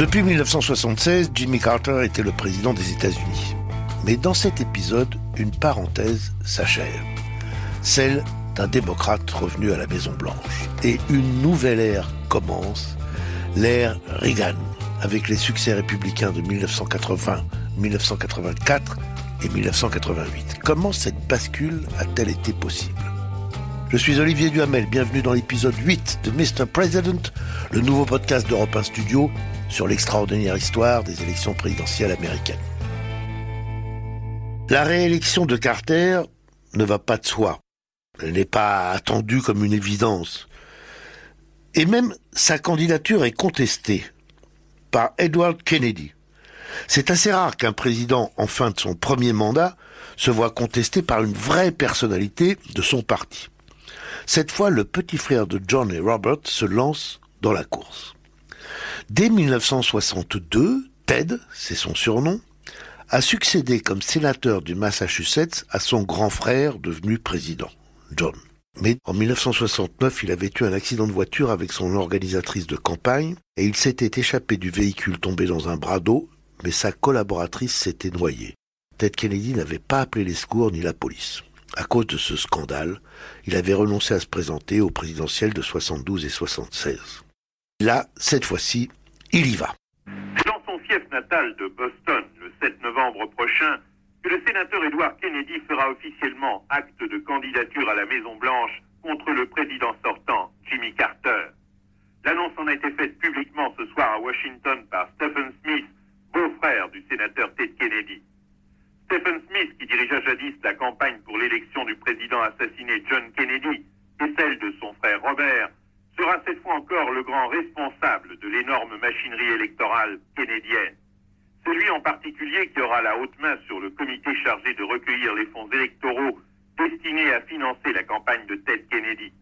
Depuis 1976, Jimmy Carter était le président des États-Unis. Mais dans cet épisode, une parenthèse s'achève. Celle d'un démocrate revenu à la Maison Blanche. Et une nouvelle ère commence, l'ère Reagan, avec les succès républicains de 1980, 1984 et 1988. Comment cette bascule a-t-elle été possible? Je suis Olivier Duhamel, bienvenue dans l'épisode 8 de Mr. President, le nouveau podcast d'Europe 1 Studio sur l'extraordinaire histoire des élections présidentielles américaines. La réélection de Carter ne va pas de soi. Elle n'est pas attendue comme une évidence. Et même sa candidature est contestée par Edward Kennedy. C'est assez rare qu'un président en fin de son premier mandat se voit contesté par une vraie personnalité de son parti. Cette fois, le petit frère de John et Robert se lance dans la course. Dès 1962, Ted, c'est son surnom, a succédé comme sénateur du Massachusetts à son grand frère devenu président, John. Mais en 1969, il avait eu un accident de voiture avec son organisatrice de campagne et il s'était échappé du véhicule tombé dans un bras d'eau, mais sa collaboratrice s'était noyée. Ted Kennedy n'avait pas appelé les secours ni la police. À cause de ce scandale, il avait renoncé à se présenter au présidentiel de 72 et 76. Là, cette fois-ci, il y va. C'est dans son fief natal de Boston, le 7 novembre prochain, que le sénateur Edward Kennedy fera officiellement acte de candidature à la Maison-Blanche contre le président sortant, Jimmy Carter. L'annonce en a été faite publiquement ce soir à Washington par Stephen Smith, beau-frère du sénateur Ted Kennedy. Stephen Smith, qui dirigea jadis la campagne pour l'élection du président assassiné John Kennedy et celle de son frère Robert, sera cette fois encore le grand responsable de l'énorme machinerie électorale kennedienne. C'est lui en particulier qui aura la haute main sur le comité chargé de recueillir les fonds électoraux destinés à financer la campagne de Ted Kennedy,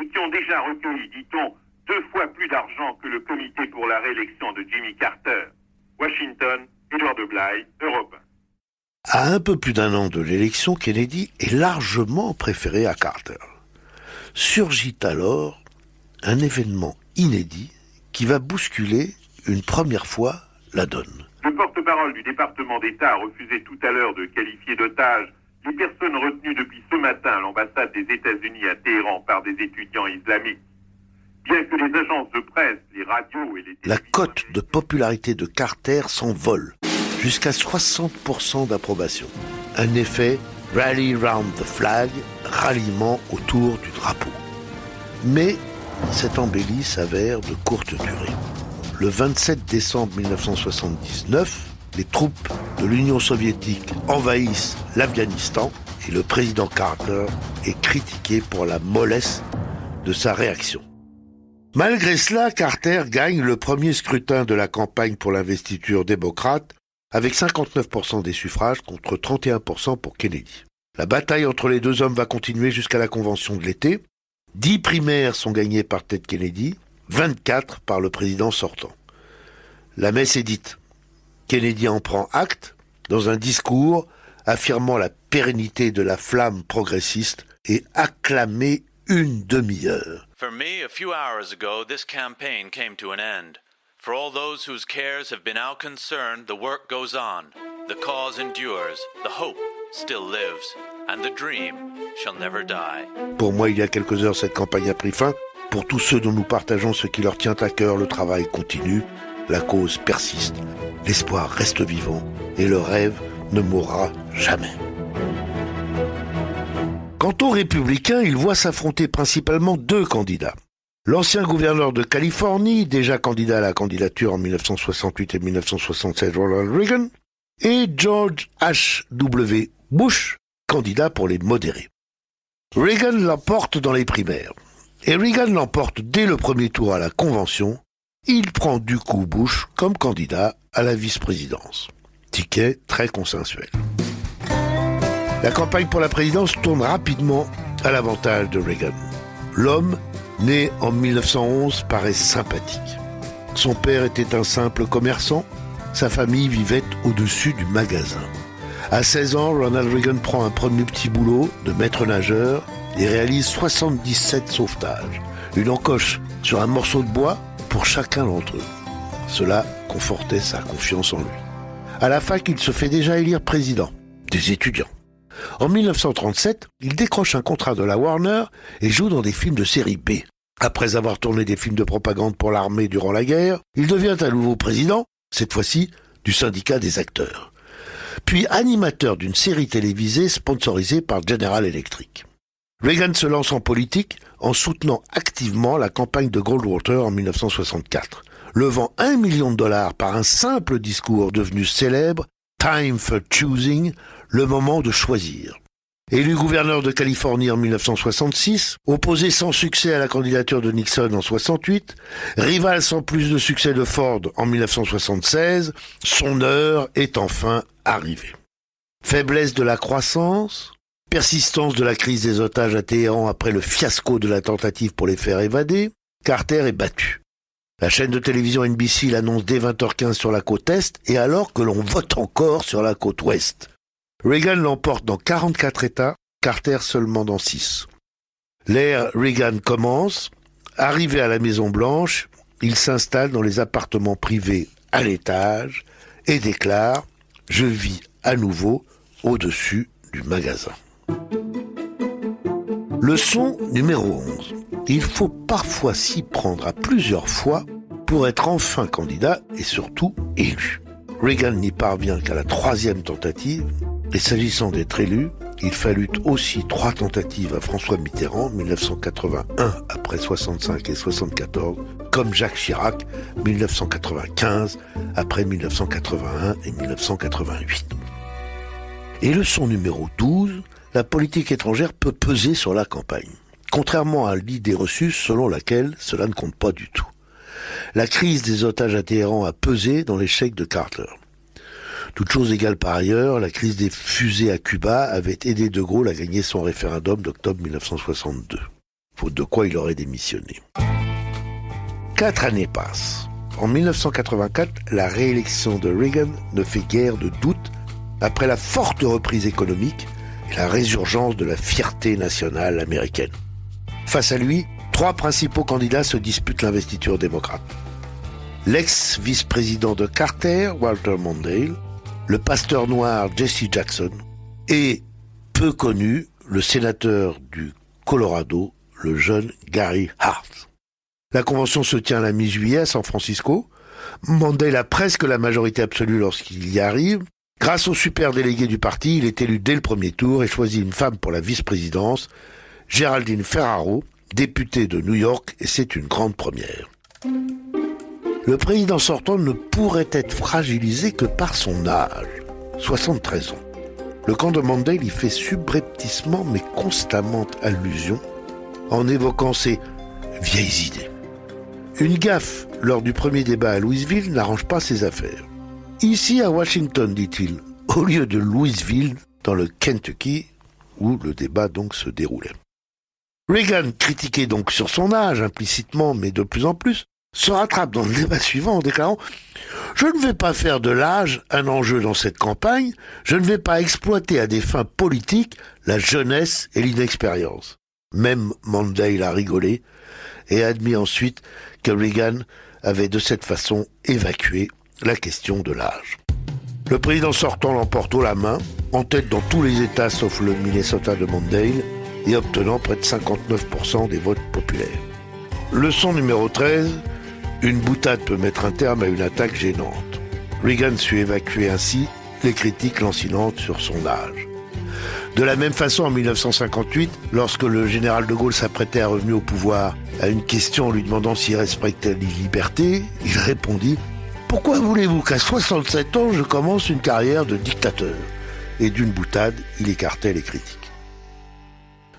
et qui ont déjà recueilli, dit-on, deux fois plus d'argent que le comité pour la réélection de Jimmy Carter. Washington, Edward Bly, Europe. À un peu plus d'un an de l'élection, Kennedy est largement préféré à Carter. Surgit alors un événement inédit qui va bousculer une première fois la donne. Le porte-parole du département d'État a refusé tout à l'heure de qualifier d'otages les personnes retenues depuis ce matin à l'ambassade des États-Unis à Téhéran par des étudiants islamiques. Bien que les agences de presse, les radios et les La cote de popularité de Carter s'envole jusqu'à 60% d'approbation. Un effet rally round the flag, ralliement autour du drapeau. Mais cette embellie s'avère de courte durée. Le 27 décembre 1979, les troupes de l'Union soviétique envahissent l'Afghanistan et le président Carter est critiqué pour la mollesse de sa réaction. Malgré cela, Carter gagne le premier scrutin de la campagne pour l'investiture démocrate avec 59% des suffrages contre 31% pour Kennedy. La bataille entre les deux hommes va continuer jusqu'à la convention de l'été. Dix primaires sont gagnées par Ted Kennedy, 24 par le président sortant. La messe est dite. Kennedy en prend acte dans un discours affirmant la pérennité de la flamme progressiste et acclamé une demi-heure. For me, a few hours ago, this campaign came to an end. For all those whose cares have been out concerned, the work goes on. The cause endures. The hope still lives. And the dream shall never die. Pour moi, il y a quelques heures, cette campagne a pris fin. Pour tous ceux dont nous partageons ce qui leur tient à cœur, le travail continue, la cause persiste, l'espoir reste vivant et le rêve ne mourra jamais. Quant aux républicains, ils voient s'affronter principalement deux candidats. L'ancien gouverneur de Californie, déjà candidat à la candidature en 1968 et 1967, Ronald Reagan, et George H.W. Bush, candidat pour les modérés. Reagan l'emporte dans les primaires. Et Reagan l'emporte dès le premier tour à la convention. Il prend du coup Bush comme candidat à la vice-présidence. Ticket très consensuel. La campagne pour la présidence tourne rapidement à l'avantage de Reagan. L'homme, né en 1911, paraît sympathique. Son père était un simple commerçant, sa famille vivait au-dessus du magasin. À 16 ans, Ronald Reagan prend un premier petit boulot de maître nageur et réalise 77 sauvetages. Une encoche sur un morceau de bois pour chacun d'entre eux. Cela confortait sa confiance en lui. À la fac, il se fait déjà élire président des étudiants. En 1937, il décroche un contrat de la Warner et joue dans des films de série B. Après avoir tourné des films de propagande pour l'armée durant la guerre, il devient un nouveau président, cette fois-ci du syndicat des acteurs. Puis animateur d'une série télévisée sponsorisée par General Electric. Reagan se lance en politique en soutenant activement la campagne de Goldwater en 1964, levant un million de dollars par un simple discours devenu célèbre, Time for Choosing, le moment de choisir. Élu gouverneur de Californie en 1966, opposé sans succès à la candidature de Nixon en 68, rival sans plus de succès de Ford en 1976, son heure est enfin arrivée. Faiblesse de la croissance, Persistance de la crise des otages à Téhéran après le fiasco de la tentative pour les faire évader, Carter est battu. La chaîne de télévision NBC l'annonce dès 20h15 sur la côte Est et alors que l'on vote encore sur la côte Ouest. Reagan l'emporte dans 44 États, Carter seulement dans 6. L'ère Reagan commence. Arrivé à la Maison Blanche, il s'installe dans les appartements privés à l'étage et déclare ⁇ Je vis à nouveau au-dessus du magasin ⁇ Leçon numéro 11. Il faut parfois s'y prendre à plusieurs fois pour être enfin candidat et surtout élu. Reagan n'y parvient qu'à la troisième tentative, et s'agissant d'être élu, il fallut aussi trois tentatives à François Mitterrand, 1981 après 65 et 74, comme Jacques Chirac, 1995 après 1981 et 1988. Et leçon numéro 12, la politique étrangère peut peser sur la campagne, contrairement à l'idée reçue selon laquelle cela ne compte pas du tout. La crise des otages à Téhéran a pesé dans l'échec de Carter. Toute chose égale par ailleurs, la crise des fusées à Cuba avait aidé De Gaulle à gagner son référendum d'octobre 1962, faute de quoi il aurait démissionné. Quatre années passent. En 1984, la réélection de Reagan ne fait guère de doute après la forte reprise économique la résurgence de la fierté nationale américaine. Face à lui, trois principaux candidats se disputent l'investiture démocrate. L'ex-vice-président de Carter, Walter Mondale, le pasteur noir Jesse Jackson et, peu connu, le sénateur du Colorado, le jeune Gary Hart. La convention se tient la mi-juillet à San Francisco. Mondale a presque la majorité absolue lorsqu'il y arrive, Grâce au super délégué du parti, il est élu dès le premier tour et choisit une femme pour la vice-présidence, Géraldine Ferraro, députée de New York, et c'est une grande première. Le président sortant ne pourrait être fragilisé que par son âge, 73 ans. Le camp de Mandel y fait subrepticement mais constamment allusion en évoquant ses vieilles idées. Une gaffe lors du premier débat à Louisville n'arrange pas ses affaires. Ici à Washington, dit-il, au lieu de Louisville, dans le Kentucky, où le débat donc se déroulait. Reagan, critiqué donc sur son âge implicitement, mais de plus en plus, se rattrape dans le débat suivant en déclarant Je ne vais pas faire de l'âge un enjeu dans cette campagne, je ne vais pas exploiter à des fins politiques la jeunesse et l'inexpérience. Même Mondale a rigolé et a admis ensuite que Reagan avait de cette façon évacué la question de l'âge. Le président sortant l'emporte haut la main, en tête dans tous les États sauf le Minnesota de Mondale, et obtenant près de 59% des votes populaires. Leçon numéro 13, une boutade peut mettre un terme à une attaque gênante. Reagan sut évacuer ainsi les critiques lancinantes sur son âge. De la même façon, en 1958, lorsque le général de Gaulle s'apprêtait à revenir au pouvoir, à une question lui demandant s'il respectait les libertés, il répondit pourquoi voulez-vous qu'à 67 ans, je commence une carrière de dictateur? Et d'une boutade, il écartait les critiques.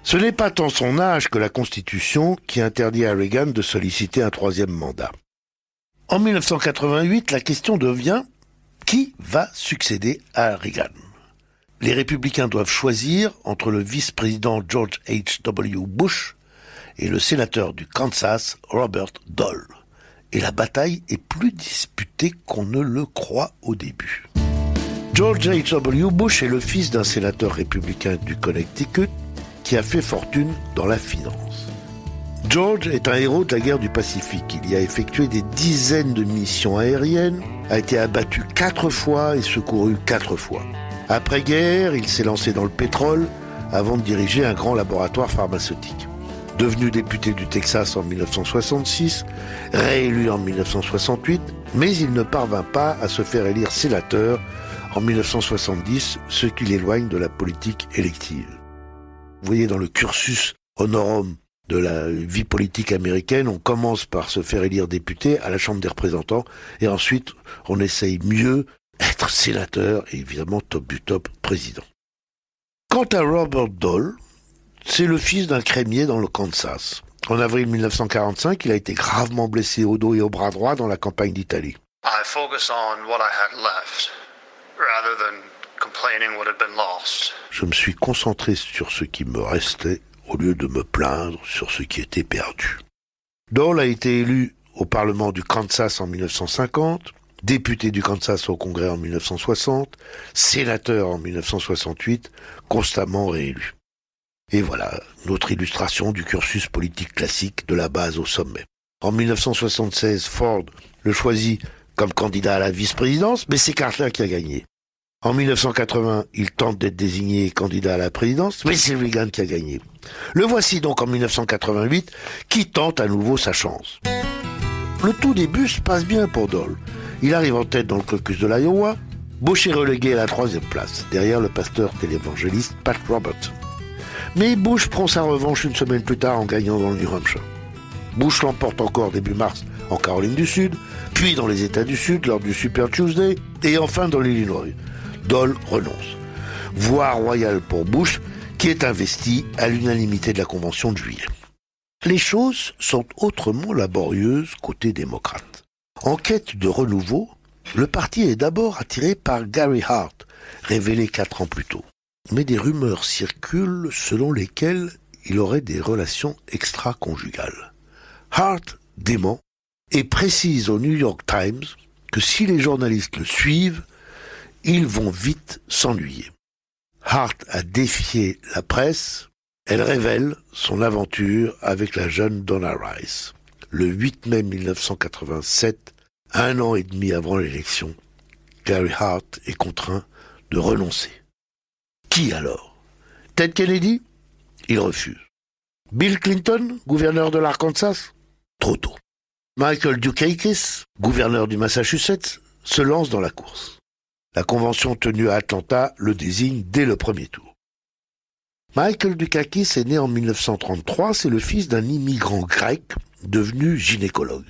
Ce n'est pas tant son âge que la Constitution qui interdit à Reagan de solliciter un troisième mandat. En 1988, la question devient qui va succéder à Reagan? Les républicains doivent choisir entre le vice-président George H.W. Bush et le sénateur du Kansas Robert Dole et la bataille est plus disputée qu'on ne le croit au début. George H.W. Bush est le fils d'un sénateur républicain du Connecticut qui a fait fortune dans la finance. George est un héros de la guerre du Pacifique. Il y a effectué des dizaines de missions aériennes a été abattu quatre fois et secouru quatre fois. Après-guerre, il s'est lancé dans le pétrole avant de diriger un grand laboratoire pharmaceutique. Devenu député du Texas en 1966, réélu en 1968, mais il ne parvint pas à se faire élire sénateur en 1970, ce qui l'éloigne de la politique élective. Vous voyez dans le cursus honorum de la vie politique américaine, on commence par se faire élire député à la Chambre des représentants et ensuite on essaye mieux être sénateur et évidemment top du top président. Quant à Robert Dole, c'est le fils d'un crémier dans le Kansas. En avril 1945, il a été gravement blessé au dos et au bras droit dans la campagne d'Italie. Je me suis concentré sur ce qui me restait au lieu de me plaindre sur ce qui était perdu. Dole a été élu au Parlement du Kansas en 1950, député du Kansas au Congrès en 1960, sénateur en 1968, constamment réélu. Et voilà notre illustration du cursus politique classique de la base au sommet. En 1976, Ford le choisit comme candidat à la vice-présidence, mais c'est Carter qui a gagné. En 1980, il tente d'être désigné candidat à la présidence, mais c'est Reagan qui a gagné. Le voici donc en 1988, qui tente à nouveau sa chance. Le tout début se passe bien pour Dole. Il arrive en tête dans le caucus de l'Iowa. Bush est relégué à la troisième place, derrière le pasteur télévangéliste Pat Robertson. Mais Bush prend sa revanche une semaine plus tard en gagnant dans le New Hampshire. Bush l'emporte encore début mars en Caroline du Sud, puis dans les États du Sud lors du Super Tuesday, et enfin dans l'Illinois. Dole renonce. Voie royale pour Bush, qui est investi à l'unanimité de la Convention de juillet. Les choses sont autrement laborieuses côté démocrate. En quête de renouveau, le parti est d'abord attiré par Gary Hart, révélé quatre ans plus tôt mais des rumeurs circulent selon lesquelles il aurait des relations extra-conjugales. Hart dément et précise au New York Times que si les journalistes le suivent, ils vont vite s'ennuyer. Hart a défié la presse, elle révèle son aventure avec la jeune Donna Rice. Le 8 mai 1987, un an et demi avant l'élection, Gary Hart est contraint de renoncer. Qui alors? Ted Kennedy? Il refuse. Bill Clinton, gouverneur de l'Arkansas? Trop tôt. Michael Dukakis, gouverneur du Massachusetts, se lance dans la course. La convention tenue à Atlanta le désigne dès le premier tour. Michael Dukakis est né en 1933, c'est le fils d'un immigrant grec devenu gynécologue.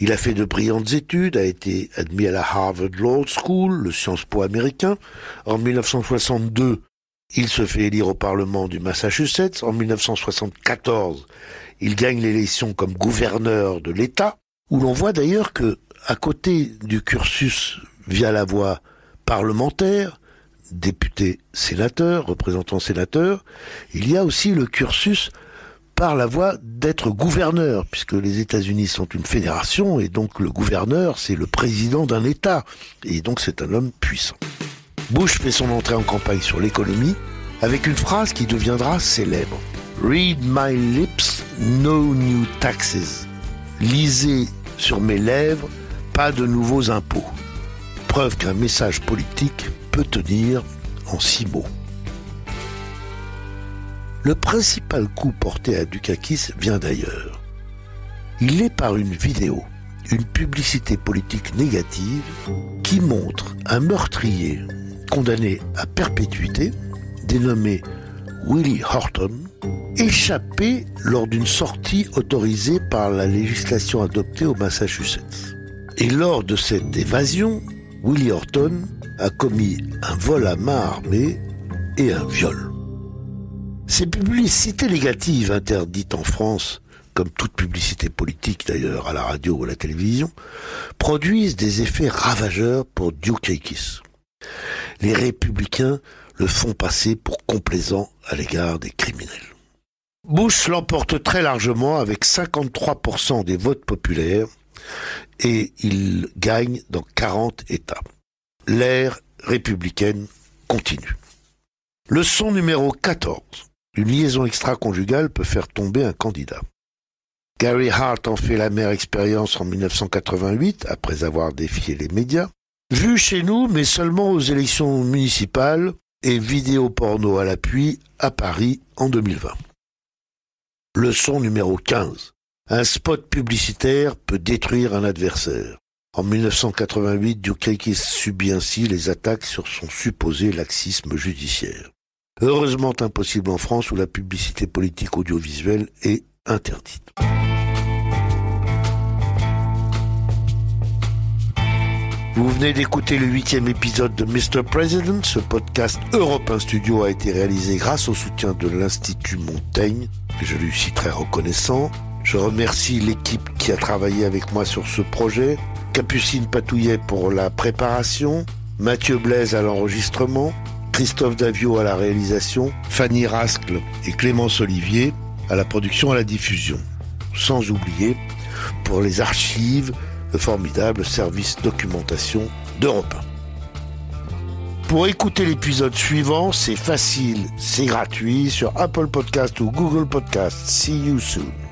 Il a fait de brillantes études, a été admis à la Harvard Law School, le Sciences Po américain. En 1962, il se fait élire au Parlement du Massachusetts. En 1974, il gagne l'élection comme gouverneur de l'État, où l'on voit d'ailleurs que, à côté du cursus via la voie parlementaire, député sénateur, représentant sénateur, il y a aussi le cursus par la voie d'être gouverneur, puisque les États-Unis sont une fédération, et donc le gouverneur, c'est le président d'un État, et donc c'est un homme puissant. Bush fait son entrée en campagne sur l'économie avec une phrase qui deviendra célèbre. Read my lips, no new taxes. Lisez sur mes lèvres, pas de nouveaux impôts. Preuve qu'un message politique peut tenir en six mots. Le principal coup porté à Dukakis vient d'ailleurs. Il est par une vidéo, une publicité politique négative qui montre un meurtrier condamné à perpétuité, dénommé Willie Horton, échappé lors d'une sortie autorisée par la législation adoptée au Massachusetts. Et lors de cette évasion, Willie Horton a commis un vol à main armée et un viol. Ces publicités négatives interdites en France, comme toute publicité politique d'ailleurs à la radio ou à la télévision, produisent des effets ravageurs pour Dukakis. Les républicains le font passer pour complaisant à l'égard des criminels. Bush l'emporte très largement avec 53% des votes populaires et il gagne dans 40 États. L'ère républicaine continue. Leçon numéro 14. Une liaison extra-conjugale peut faire tomber un candidat. Gary Hart en fait la mère expérience en 1988, après avoir défié les médias. Vu chez nous, mais seulement aux élections municipales et vidéo porno à l'appui à Paris en 2020. Leçon numéro 15. Un spot publicitaire peut détruire un adversaire. En 1988, Dukakis subit ainsi les attaques sur son supposé laxisme judiciaire. Heureusement impossible en France où la publicité politique audiovisuelle est interdite. Vous venez d'écouter le huitième épisode de Mr. President. Ce podcast Europe Studio a été réalisé grâce au soutien de l'Institut Montaigne, que je lui suis très reconnaissant. Je remercie l'équipe qui a travaillé avec moi sur ce projet, Capucine Patouillet pour la préparation, Mathieu Blaise à l'enregistrement, Christophe Davio à la réalisation, Fanny Rascle et Clémence Olivier à la production et à la diffusion. Sans oublier, pour les archives, le formidable service documentation d'Europe 1. Pour écouter l'épisode suivant, c'est facile, c'est gratuit sur Apple Podcast ou Google Podcast. See you soon.